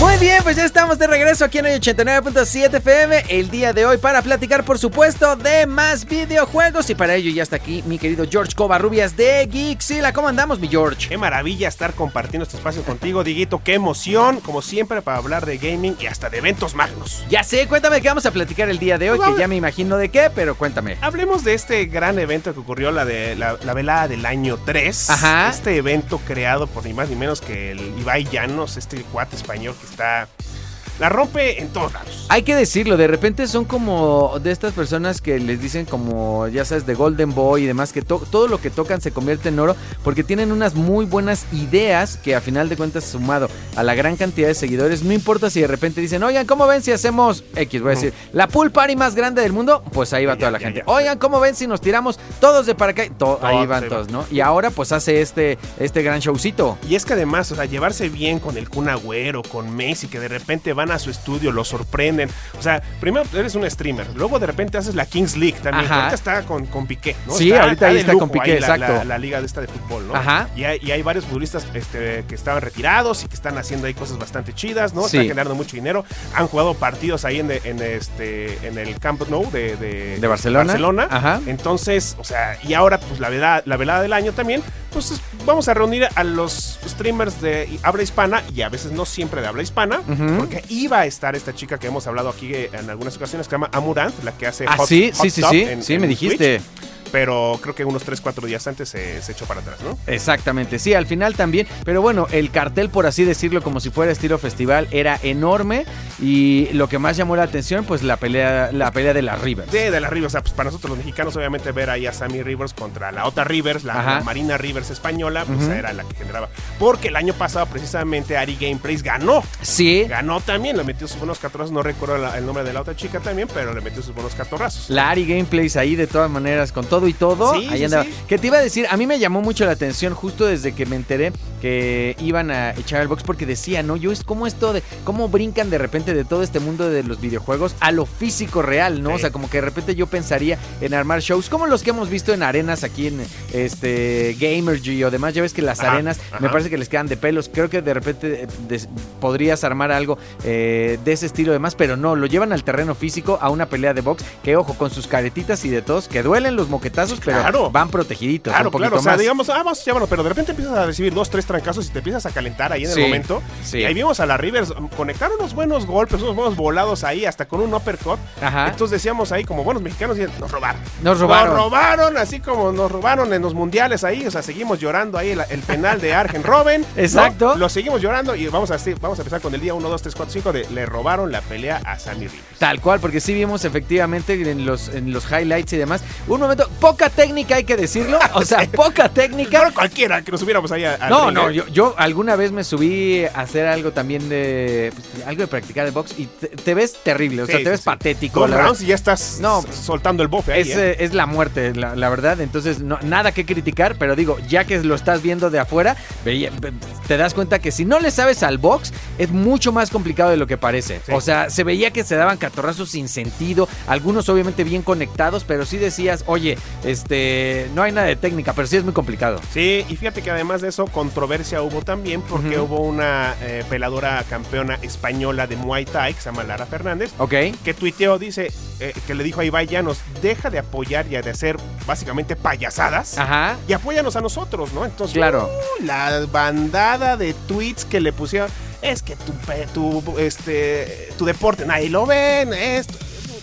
Muy bien, pues ya estamos de regreso aquí en el 89.7 FM el día de hoy para platicar, por supuesto, de más videojuegos. Y para ello ya está aquí mi querido George Covarrubias de Geeksila. ¿Cómo andamos, mi George? Qué maravilla estar compartiendo este espacio contigo, Diguito. Qué emoción, como siempre, para hablar de gaming y hasta de eventos magnos. Ya sé, cuéntame qué vamos a platicar el día de hoy, Pues, que ya me imagino de qué, pero cuéntame. Hablemos de este gran evento que ocurrió, la de la, la velada del año 3. Ajá. Este evento creado por ni más ni menos que el Ibai Llanos, este cuate español que está. Bye. La rompe en todos lados. Hay que decirlo, de repente son como de estas personas que les dicen como, ya sabes, de Golden Boy y demás, que to- todo lo que tocan se convierte en oro porque tienen unas muy buenas ideas que a final de cuentas sumado a la gran cantidad de seguidores, no importa si de repente dicen, oigan, ¿cómo ven si hacemos X? Voy a decir, la pool party más grande del mundo, pues ahí va toda la gente. Oigan, ¿cómo ven si nos tiramos todos de para acá? To- ahí van todos. ¿no? Y ahora pues hace este, este gran showcito. Y es que además, o sea, llevarse bien con el Kun Agüero, con Messi, que de repente van a su estudio, lo sorprenden. O sea, primero eres un streamer, luego de repente haces la Kings League también. Ahorita está con, con Piqué, ¿no? Sí, ahorita ahí de está con Piqué, ahí la- exacto. La, la liga de esta de fútbol, ¿no? Ajá. Y hay, y hay varios futbolistas este, que estaban retirados y que están haciendo ahí cosas bastante chidas, ¿no? Sí. Están generando mucho dinero. Han jugado partidos ahí en, en este, en el Camp Nou de, de, De Barcelona. Barcelona. Ajá. Entonces, o sea, y ahora pues la velada, la velada del año también, pues es- vamos a reunir a los streamers de habla hispana y a veces no siempre de habla hispana, Ujú. porque iba a estar esta chica que hemos hablado aquí eh, en algunas ocasiones que se llama Amurant, la que hace Ah, Hot- sí, Hot sí, sí, sí, en- sí, en me dijiste. Twitch, pero creo que unos 3, 4 días antes se, se echó para atrás, ¿no? Exactamente, sí, al final también. Pero bueno, el cartel, por así decirlo, como si fuera estilo festival, era enorme. Y lo que más llamó la atención, pues la pelea, la pelea de las Rivers. De, de la Rivers, o sea, pues para nosotros los mexicanos, obviamente, ver ahí a Sammy Rivers contra la otra Rivers, la, Marina Rivers española, pues era la que generaba. Porque el año pasado, precisamente, Ari Gameplays ganó. Sí, Ganó también, le metió sus buenos catorrazos. No recuerdo la- el nombre de la otra chica también, pero le metió sus buenos catorrazos. la Ari Gameplays ahí de todas maneras, con todo y todo. Sí, ahí sí, andaba. sí. Que te iba a decir, a mí me llamó mucho la atención justo desde que me enteré que iban a echar el box porque decía, ¿no? Yo es como esto de cómo brincan de repente de todo este mundo de los videojuegos a lo físico real, ¿no? O sea, como que de repente yo pensaría en armar shows como los que hemos visto en arenas aquí en este Gamergy o demás. Ya ves que las Ajá, arenas me parece que les quedan de pelos. Creo que de repente eh, des- podrías armar algo eh, de ese estilo demás, pero no, lo llevan al terreno físico a una pelea de box que, ojo, con sus caretitas y de todos, que duelen los pero Claro. van protegiditos. Claro, un poquito claro. O sea, más. digamos, ah, vamos a llévalo, pero de repente empiezas a recibir dos, tres trancazos y te empiezas a calentar ahí en Sí, el momento. sí. Y ahí vimos a la Rivers um, conectar unos buenos golpes, unos buenos volados ahí, hasta con un uppercut. Ajá. Entonces decíamos ahí, como buenos mexicanos, y nos robaron. Nos robaron. Nos robaron, así como nos robaron en los mundiales ahí. O sea, seguimos llorando ahí el, el penal de Argen Robben. ¿no? Exacto. Lo seguimos llorando y vamos a, vamos a empezar con el día 1, 2, 3, 4, 5 de le robaron la pelea a Sammy Rivers. Tal cual, porque sí vimos efectivamente en los, en los highlights y demás. Un momento, poca técnica hay que decirlo. O sea, poca técnica. Claro, cualquiera que nos subiéramos ahí a, al No, no, yo, yo alguna vez me subí a hacer algo también de. pues, algo de practicar el box y te, te ves terrible, o sea, Sí, te ves sí, patético. Dos la rounds y ya estás No. soltando el bofe ahí. Es, ¿eh? es la muerte, la, la verdad. Entonces, no, nada que criticar, pero digo, ya que lo estás viendo de afuera, veía- ve- te das cuenta que si no le sabes al box, es mucho más complicado de lo que parece. Sí. O sea, se veía que se daban catorrazos sin sentido, algunos obviamente bien conectados, pero sí decías, oye, este, no hay nada de técnica, pero sí es muy complicado. Sí, y fíjate que además de eso, controversia hubo también porque hubo una eh, peladora campeona española de Muay Thai, que se llama Lara Fernández, ¿Ok? que tuiteó, dice, eh, que le dijo a Ibai Llanos, deja de apoyar y de hacer básicamente payasadas. Ajá. Y apóyanos a nosotros, ¿no? Entonces, Claro. uh, la bandada de tweets que le pusieron, es que tu, tu, este, tu deporte, nadie lo ven, esto.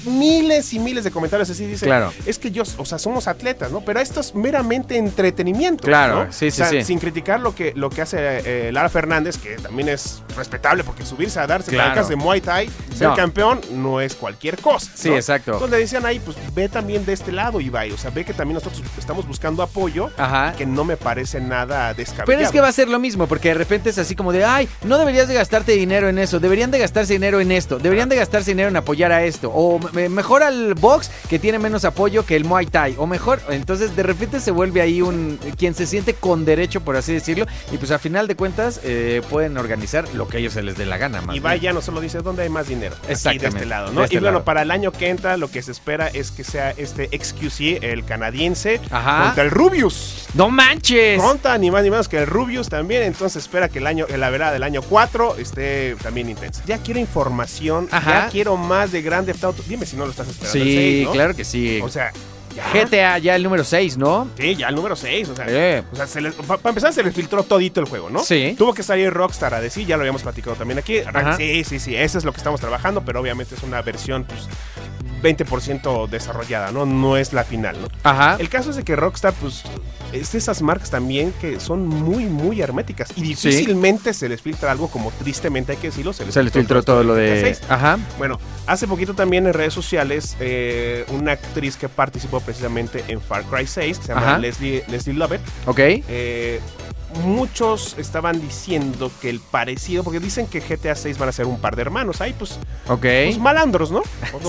Miles y miles de comentarios así. Dicen, Claro. es que yo, o sea, somos atletas, ¿no? Pero esto es meramente entretenimiento. Claro, ¿no? sí, O sea, sí. Sin criticar lo que, lo que hace eh, Lara Fernández, que también es respetable, porque subirse a darse Claro. de Muay Thai, ser No. campeón, no es cualquier cosa. Sí, ¿no? exacto. Entonces le decían ahí, pues ve también de este lado, Ibai. O sea, ve que también nosotros estamos buscando apoyo, Ajá. que no me parece nada descabellado. Pero es que va a ser lo mismo, porque de repente es así como de, ay, no deberías de gastarte dinero en eso, deberían de gastarse dinero en esto, deberían de gastarse dinero en apoyar a esto, o mejor al box que tiene menos apoyo que el Muay Thai, o mejor, entonces de repente se vuelve ahí un, quien se siente con derecho, por así decirlo, y pues a final de cuentas eh, pueden organizar lo que a ellos se les dé la gana, más Y vaya no solo dice dónde hay más dinero. Aquí de Exactamente, este lado, de ¿no? este y bueno, lado. para el año que entra, lo que se espera es que sea este XQC, el canadiense, Ajá. contra el Rubius. ¡No manches! Contra ni más ni menos que el Rubius también. Entonces espera que el año, la verdad del año 4 esté también intensa. Ya quiero información, Ajá. ya quiero más de Grand Theft Auto. Dime si no lo estás esperando. el Sí, 6, ¿no? claro que sí. O sea, ya. GTA ya el número 6, ¿no? Sí, ya el número 6. O sea, Eh. o sea, se les- pa- para empezar, se les filtró todito el juego, ¿no? Sí. Tuvo que salir Rockstar a decir, ya lo habíamos platicado también aquí. Ajá. Sí, sí, sí, eso es lo que estamos trabajando, pero obviamente es una versión, pues, 20% desarrollada, ¿no? No es la final, ¿no? Ajá. El caso es de que Rockstar, pues, es de esas marcas también que son muy, muy herméticas y difícilmente se les filtra algo como tristemente hay que decirlo. Se les, Se les filtró todo lo de... GTA 6. Ajá. Bueno, hace poquito también en redes sociales, eh, una actriz que participó precisamente en Far Cry 6, que se llama Ajá. Leslie, Leslie Lovett, Ok. eh, muchos estaban diciendo que el parecido, porque dicen que GTA 6 van a ser un par de hermanos, ahí pues, Ok. pues malandros, ¿no?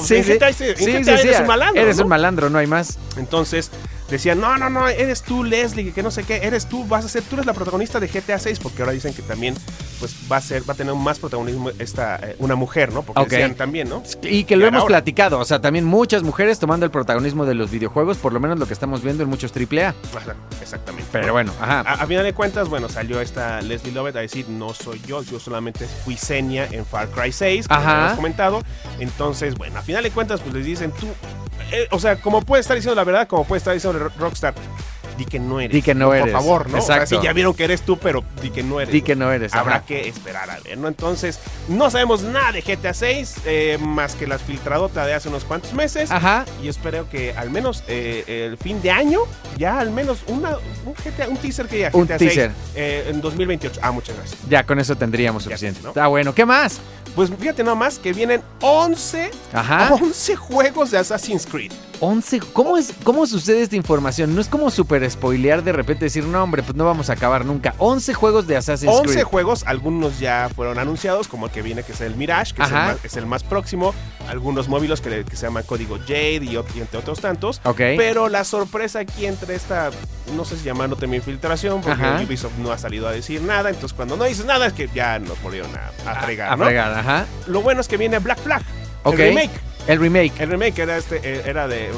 Sí, en sí. GTA, en Sí, GTA sí, sí, eres un malandro. Eres ¿no? un malandro, no hay más. Entonces decían, no, no, no, eres tú, Leslie, que no sé qué, eres tú, vas a ser, tú eres la protagonista de GTA 6, porque ahora dicen que también pues va a ser, va a tener más protagonismo esta, eh, una mujer, ¿no? Porque decían también, ¿no? Y que lo hemos ahora- platicado, o sea, también muchas mujeres tomando el protagonismo de los videojuegos, por lo menos lo que estamos viendo en muchos AAA. Ajá, exactamente. Pero ¿no? bueno, ajá. A, a final de cuentas, bueno, salió esta Leslie Lovett a decir, no soy yo, yo solamente fui Senia en Far Cry 6, como Ajá. hemos comentado. Entonces, bueno, a final de cuentas, pues les dicen, tú, eh, o sea, como puede estar diciendo la verdad, como puede estar diciendo Ro- Rockstar, di que no eres. Di que no Por eres. favor, ¿no? O sea, Exacto. sí, ya vieron que eres tú, pero di que no eres. Di que no eres. Habrá ajá. que esperar a ver, ¿no? Entonces, no sabemos nada de GTA 6, eh, más que las filtradotas de hace unos cuantos meses. Ajá. Y espero que al menos eh, el fin de año, ya al menos una, un, GTA, un teaser que ya Un GTA teaser. 6, eh, en 2028. Ah, muchas gracias. Ya con eso tendríamos Ya, suficiente. ¿no? Está bueno. ¿Qué más? Pues fíjate nomás que vienen 11, Ajá. 11 juegos de Assassin's Creed. 11. ¿Cómo, es, ¿Cómo sucede esta información? No es como super spoilear de repente decir, no, hombre, pues no vamos a acabar nunca. 11 juegos de Assassin's 11 Creed. juegos, algunos ya fueron anunciados, como el que viene que es el Mirage, que es el, más, es el más próximo. Algunos móviles que, se llaman Código Jade y, entre otros tantos. Ok. Pero la sorpresa aquí entre esta, no sé si llamándote mi infiltración, porque Ajá. Ubisoft no ha salido a decir nada. Entonces, cuando no dices nada, es que ya nos volvieron a, a fregar, A ¿no? fregar, ajá. Lo bueno es que viene Black Flag. Ok. El remake. El remake. El remake era este, eh, era de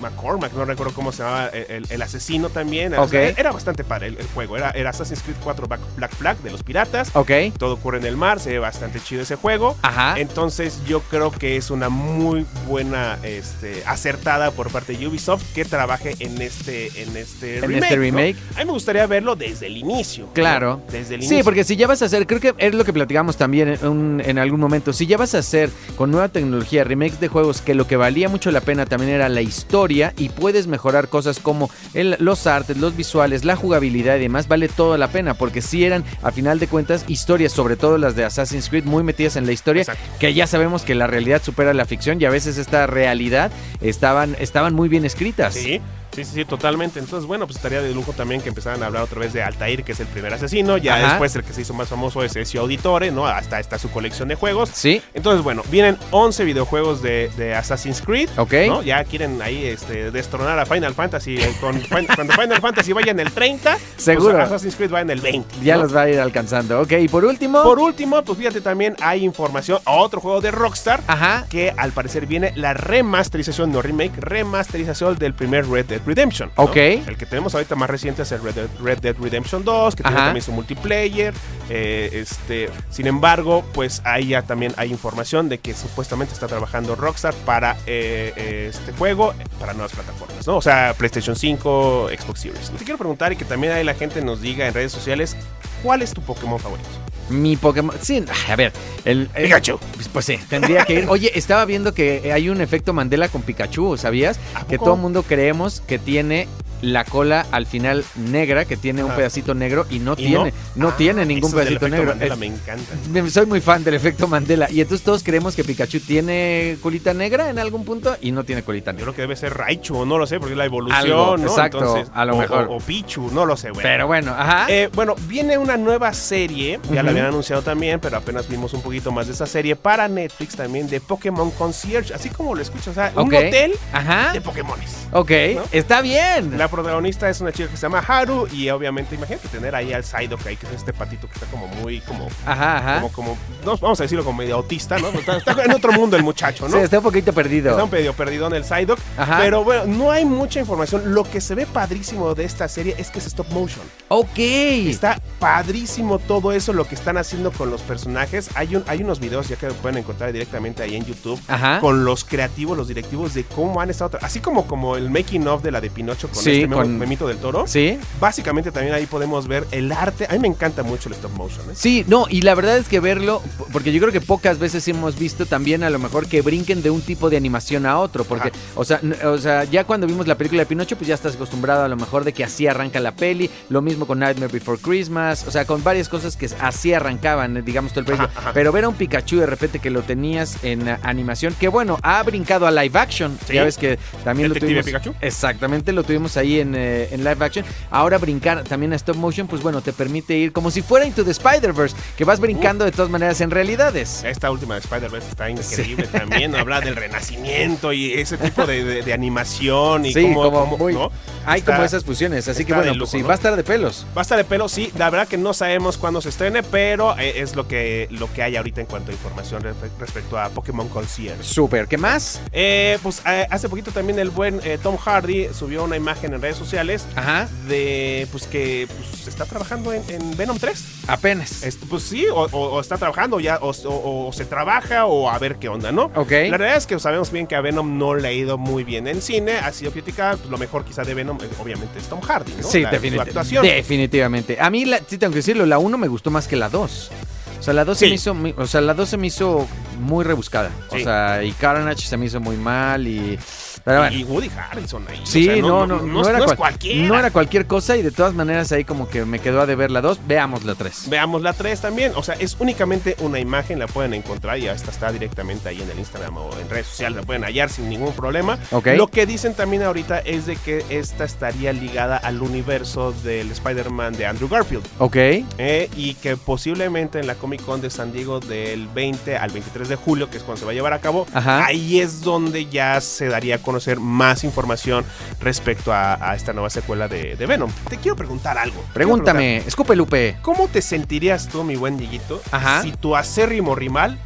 McCormack, no recuerdo cómo se llamaba, el, asesino también. O Ok. sea, era bastante padre el, el juego. Era, era Assassin's Creed 4 Black, Black Flag de los piratas. Ok. Todo ocurre en el mar, se ve bastante chido ese juego. Ajá. Entonces yo creo que es una muy buena este, acertada por parte de Ubisoft que trabaje en este, en este En remake. este ¿no? remake. A mí me gustaría verlo desde el inicio. ¿no? Claro. Desde el Sí, inicio. porque si ya vas a hacer, creo que es lo que platicamos también en, un- en algún momento, si ya vas a hacer con nueva tecnología remakes de juegos que lo que valía mucho la pena también era la historia y puedes mejorar cosas como el- los artes, los visuales, la jugabilidad y demás, vale toda la pena porque si eran a final de cuentas historias, sobre todo las de Assassin's Creed, muy metidas en la historia, Exacto. que ya sabemos que la realidad supera la ficción y a veces esta realidad estaban, estaban muy bien escritas. Sí, sí, sí, sí, totalmente. Entonces, bueno, pues estaría de lujo también que empezaran a hablar otra vez de Altair, que es el primer asesino. Ya Ajá. después el que se hizo más famoso es Ezio Auditore, ¿no? Hasta está su colección de juegos. Sí, Entonces, bueno, vienen 11 videojuegos de, de Assassin's Creed. ok. ¿no? Ya quieren ahí este, destronar a Final Fantasy. eh, con- cuando Final Fantasy vaya en el 30, Seguro. pues Assassin's Creed va en el 20. Ya ¿no? los va a ir alcanzando. Ok, y por último. Por último, pues fíjate también hay información a otro juego de Rockstar. Ajá. Que al parecer viene la remasterización, no remake, remasterización del primer Red Dead Redemption. ¿no? Ok. El que tenemos ahorita más reciente es el Red Dead, Red Dead Redemption 2, que tiene también su multiplayer. eh, este, sin embargo, pues ahí ya también hay información de que supuestamente está trabajando Rockstar para eh, eh, este juego, para nuevas plataformas, ¿no? O sea, PlayStation 5, Xbox Series. Te quiero preguntar y que también ahí la gente nos diga en redes sociales, ¿cuál es tu Pokémon favorito? Mi Pokémon. Sí, a ver. El, el- Pikachu. Pues, pues sí, tendría que ir. Oye, estaba viendo que hay un efecto Mandela con Pikachu, ¿sabías? ¿A Que todo el mundo creemos que tiene la cola al final negra, que tiene un Ajá. pedacito negro y no ¿Y tiene, no, Ah, tiene ningún pedacito efecto negro. Mandela Es- me encanta. soy muy fan del efecto Mandela y entonces todos creemos que Pikachu tiene colita negra en algún punto y no tiene colita Yo negra. creo que debe ser Raichu, no lo sé, porque es la evolución, Algo, ¿no? exacto, a lo o- mejor. O, o Pichu, no lo sé, güey. Pero bueno, ajá. Eh, bueno, viene una nueva serie, ya la habían anunciado también, pero apenas vimos un poquito más de esa serie para Netflix también de Pokémon Concierge, así como lo escuchas, o sea, un hotel ajá. de Pokémones. Ok, ¿no? está bien. La protagonista es una chica que se llama Haru y obviamente imagínate tener ahí al Psyduck ahí, que es este patito que está como muy, como, Ajá, ajá. como, como, no, vamos a decirlo como medio autista, ¿no? Está, está en otro mundo el muchacho, ¿no? Sí, está un poquito perdido. Está un medio perdido en el Psyduck, Ajá. pero bueno, no hay mucha información. Lo que se ve padrísimo de esta serie es que es stop motion. Ok. Está padrísimo todo eso, lo que están haciendo con los personajes. Hay, un, hay unos videos ya que pueden encontrar directamente ahí en YouTube. Ajá. Con los creativos, los directivos de cómo han estado. Así como, como el making of de la de Pinocho con Sí, este con- memito del toro. Sí. Básicamente también ahí podemos ver el arte. A mí me encanta mucho el stop motion. ¿eh? Sí, no, y la verdad es que verlo, porque yo creo que pocas veces hemos visto también a lo mejor que brinquen de un tipo de animación a otro, porque, Ajá. o sea, o sea, ya cuando vimos la película de Pinocho, pues ya estás acostumbrado a lo mejor de que así arranca la peli, lo mismo con Nightmare Before Christmas, o sea, con varias cosas que así arrancaban, eh, digamos, todo el proyecto. Pero ver a un Pikachu de repente que lo tenías en eh, animación, que bueno, ha brincado a live action, Sí. ya ves que también lo tuvimos. Pikachu. Exactamente, lo tuvimos ahí en, eh, en live action. Ahora brincar también a stop motion, pues bueno, te permite ir como si fuera Into the Spider-Verse, que vas brincando de todas maneras en realidades. Esta última de Spider-Verse está increíble también. Habla del renacimiento y ese tipo de, de- de animación y Sí, cómo, como cómo- muy- ¿no? Hay Está- como esas fusiones, así que bueno, lujo, pues sí, ¿no? va a estar de pelos. Va a estar de pelo, sí. La verdad que no sabemos cuándo se estrene, pero eh, es lo que, lo que hay ahorita en cuanto a información respe- respecto a Pokémon Concierge. Súper, ¿qué más? Eh, pues eh, hace poquito también el buen eh, Tom Hardy subió una imagen en redes sociales Ajá, de pues que pues, está trabajando en, en Venom 3. apenas. Este, pues sí, o, o- o está trabajando ya, o, se trabaja, o a ver qué onda, ¿no? Ok. La realidad es que sabemos bien que a Venom no le ha ido muy bien en cine, ha sido criticada, pues lo mejor quizá de Venom, eh, obviamente, es Tom Hardy, ¿no? Sí, La- definit- actuación. definitivamente. A mí, la, sí tengo que decirlo, la 1 me gustó más que la 2. O sea, la 2 se me hizo, o sea, la 2 se me hizo muy rebuscada. O sea, y Carnage se me hizo muy mal y pero bueno. Y Woody Harrelson ahí. Sí, o sea, no, no, no, era es cual- cualquiera. no era cualquier cosa y de todas maneras ahí como que me quedó a deber la 2. Veamos la 3. Veamos la 3 también. O sea, es únicamente una imagen, la pueden encontrar y esta está directamente ahí en el Instagram o en redes sociales, la pueden hallar sin ningún problema. Ok. Lo que dicen también ahorita es de que esta estaría ligada al universo del Spider-Man de Andrew Garfield. Ok. eh, y que posiblemente en la Comic Con de San Diego del 20 al 23 de julio, que es cuando se va a llevar a cabo, Ajá. ahí es donde ya se daría a conocer más información respecto a, a esta nueva secuela de, de Venom. Te quiero preguntar algo. Quiero preguntar, Pregúntame, escupe Lupe. ¿Cómo te sentirías tú, mi buen Dieguito, Ajá. si tu acérrimo rival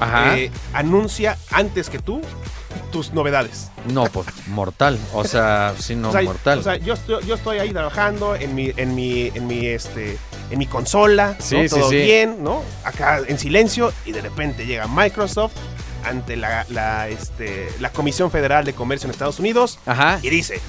Ajá. eh, anuncia antes que tú tus novedades? No, pues mortal. O sea, sí, no, o sea, mortal. o sea, yo, estoy, yo estoy ahí trabajando en mi, en mi, en mi, este, en mi consola, Sí, ¿no? sí, todo sí. bien, ¿no? Acá en silencio y de repente llega Microsoft ante la, la, este, la Comisión Federal de Comercio en Estados Unidos Ajá. y dice,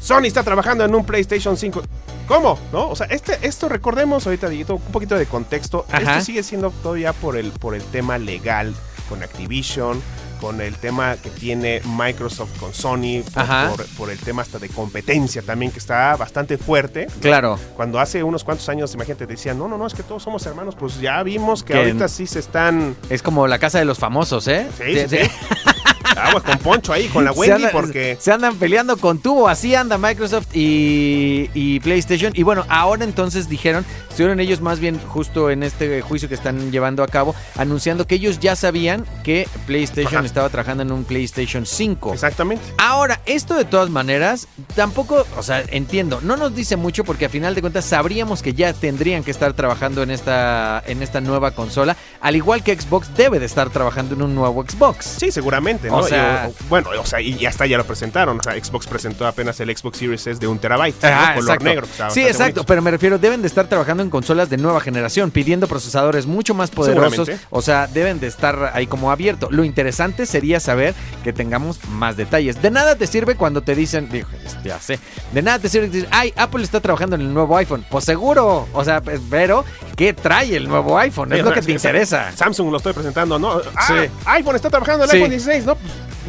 Sony está trabajando en un PlayStation 5. ¿Cómo? ¿No? O sea, este, esto recordemos ahorita, un poquito de contexto. Ajá. Esto sigue siendo todavía por el, por el tema legal con Activision, con el tema que tiene Microsoft con Sony, por, por- por el tema hasta de competencia también, que está bastante fuerte. Claro. Cuando hace unos cuantos años, imagínate, decían, no, no, no, es que todos somos hermanos, pues ya vimos que Que- ahorita sí se están... Es como la casa de los famosos, ¿eh? Sí, sí, sí. Aguas con Poncho ahí, con la Se Wendy, andan- porque... Se andan peleando con tubo, así anda Microsoft y, y PlayStation. Y bueno, ahora entonces dijeron, estuvieron ellos más bien justo en este juicio que están llevando a cabo, anunciando que ellos ya sabían que PlayStation Ajá. estaba trabajando en un PlayStation 5. Exactamente. Ahora, esto de todas maneras, tampoco, o sea, entiendo, no nos dice mucho porque a final de cuentas sabríamos que ya tendrían que estar trabajando en esta, en esta nueva consola, al igual que Xbox debe de estar trabajando en un nuevo Xbox. Sí, seguramente, ¿no? O sea- bueno, o sea, y hasta ya lo presentaron. O sea, Xbox presentó apenas el Xbox Series S de un terabyte, ¿no? Ah, color exacto. negro. sí, exacto, bonito. pero me refiero, deben de estar trabajando en consolas de nueva generación, pidiendo procesadores mucho más poderosos. O sea, deben de estar ahí como abierto. Lo interesante sería saber que tengamos más detalles. De nada te sirve cuando te dicen, dijo, este, ya sé, de nada te sirve dices, ay, Apple está trabajando en el nuevo iPhone. Pues seguro, o sea, pues, pero, ¿qué trae el nuevo iPhone? Es lo que te interesa. Samsung lo estoy presentando, ¿no? Ah, Sí. iPhone está trabajando en el Sí. iPhone 16, ¿no?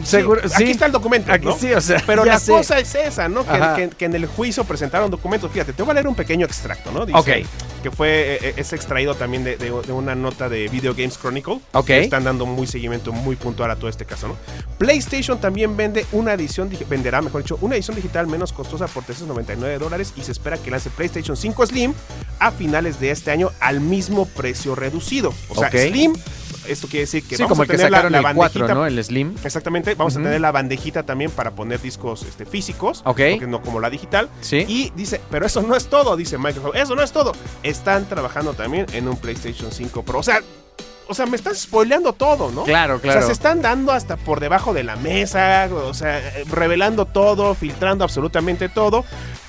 Seguro, Sí, sí. Aquí está el documento, Aquí ¿no? sí, o sea, Pero la sé. cosa es esa, ¿no? Que, Ajá. que- que en el juicio presentaron documentos. Fíjate, te voy a leer un pequeño extracto, ¿no? Dice Ok. Que fue, eh, es extraído también de, de- de una nota de Video Games Chronicle. Ok. Que Están dando muy seguimiento muy puntual a todo este caso, ¿no? PlayStation también vende una edición, venderá, mejor dicho, una edición digital menos costosa por 399 dólares y se espera que lance PlayStation 5 Slim a finales de este año al mismo precio reducido. O sea, Ok. Slim, esto quiere decir que Sí, vamos como a el que tener la, sacaron la el 4, bandejita ¿no? El Slim. Exactamente, vamos a tener la bandejita también para poner discos este, físicos, Ok. porque no como la digital. Sí. Y dice, pero eso no es todo, dice Microsoft, eso no es todo. Están trabajando también en un PlayStation 5 Pro. O sea, o sea, me están spoileando todo, ¿no? Claro, O claro. sea, se están dando hasta por debajo de la mesa, o sea, revelando todo, filtrando absolutamente todo.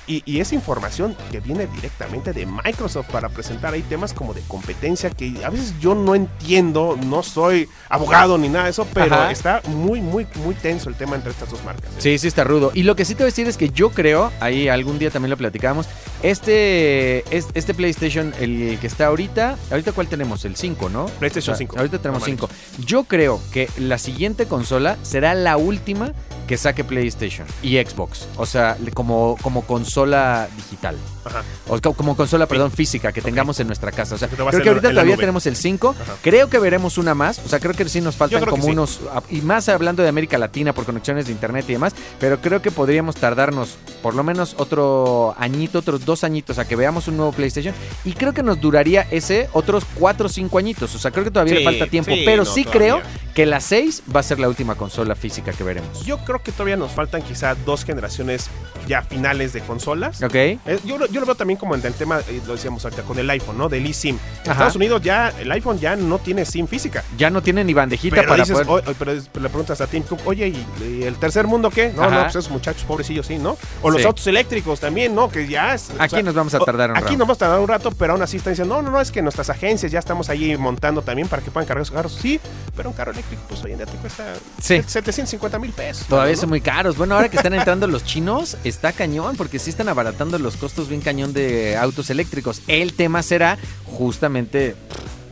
Y, y esa información que viene directamente de Microsoft para presentar ahí temas como de competencia que a veces yo no entiendo, no soy abogado ni nada de eso, pero Ajá. está muy, muy, muy tenso el tema entre estas dos marcas. ¿eh? Sí, sí está rudo. Y lo que sí te voy a decir es que yo creo, ahí algún día también lo platicábamos, este, es- este PlayStation, el que está ahorita, ahorita cuál tenemos, el 5, ¿no? PlayStation O sea, 5. Ahorita tenemos Normalito. 5. Yo creo que la siguiente consola será la última que saque PlayStation y Xbox. O sea, como, como consola digital. Ajá. O co- como consola, perdón, física que tengamos en nuestra casa. O sea, creo que ahorita todavía nube. tenemos el 5. Ajá. Creo que veremos una más. O sea, creo que sí nos faltan como sí. unos. Y más hablando de América Latina por conexiones de internet y demás. Pero creo que podríamos tardarnos por lo menos otro añito, otros dos añitos a que veamos un nuevo PlayStation. Y creo que nos duraría ese otros cuatro o cinco añitos. O sea, creo que todavía le falta tiempo. sí, pero no, sí todavía. creo que la 6 va a ser la última consola física que veremos. Yo creo que todavía nos faltan quizá dos generaciones ya finales de consolas. ¿Ok? Eh, yo, lo- yo lo veo también como en el tema, eh, lo decíamos ahorita, con el iPhone, ¿no? Del eSIM. En Ajá. Estados Unidos ya, el iPhone ya no tiene SIM física. Ya no tiene ni bandejita Pero, para dices, poder. "Oye, pero le preguntas a Tim Cook, oye, ¿y, y el tercer mundo qué? No, Ajá. no, pues esos muchachos pobrecillos sí, ¿no? O los autos eléctricos también, ¿no? Que ya es... o Aquí nos vamos a tardar un Aquí rato. nos vamos a tardar un rato, pero aún así están diciendo, no, no, no, es que nuestras agencias ya estamos ahí montando también para que puedan cargar sus carros. Sí, pero un carro eléctrico, pues hoy en día te cuesta Sí. 750 mil pesos. Todavía ¿no? son muy caros. Bueno, ahora que están entrando los chinos, está cañón, porque sí están abaratando los costos bien cañón de autos eléctricos. El tema será justamente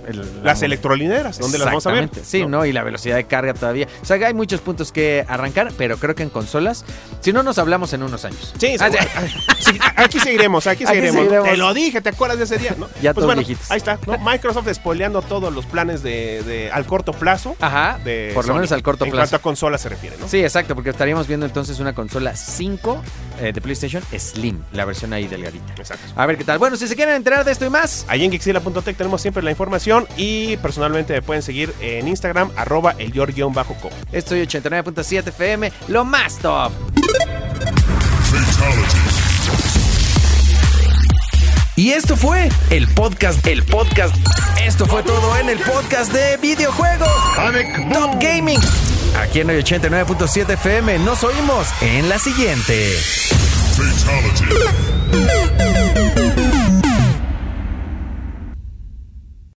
el- Las la- electrolineras, ¿dónde las vamos a ver? Sí, ¿no? Y la velocidad de carga todavía. O sea, hay muchos puntos que arrancar, pero creo que en consolas, si no nos hablamos en unos años. Sí, Ah, sí, aquí seguiremos, aquí, Aquí seguiremos. Te lo dije, ¿te acuerdas de ese día? ¿no? Ya pues todos bueno, viejitos. ahí está, ¿no? Microsoft spoileando todos los planes de, de- al corto plazo. Ajá, de por lo menos al corto en plazo. cuanto a consola se refiere, ¿no? Sí, exacto, porque estaríamos viendo entonces una consola 5 eh, de PlayStation Slim, la versión ahí delgadita. Exacto. A ver qué tal. Bueno, si se quieren enterar de esto y más, Ahí en Gixila.tech tenemos siempre la información y personalmente me pueden seguir en Instagram, arroba el yor-co. estoy 89.7 FM, lo más top. Y esto fue el podcast, el podcast. Esto fue todo en el podcast de videojuegos. Top Gaming. Aquí en el 89.7 FM nos oímos en la siguiente. Fatality.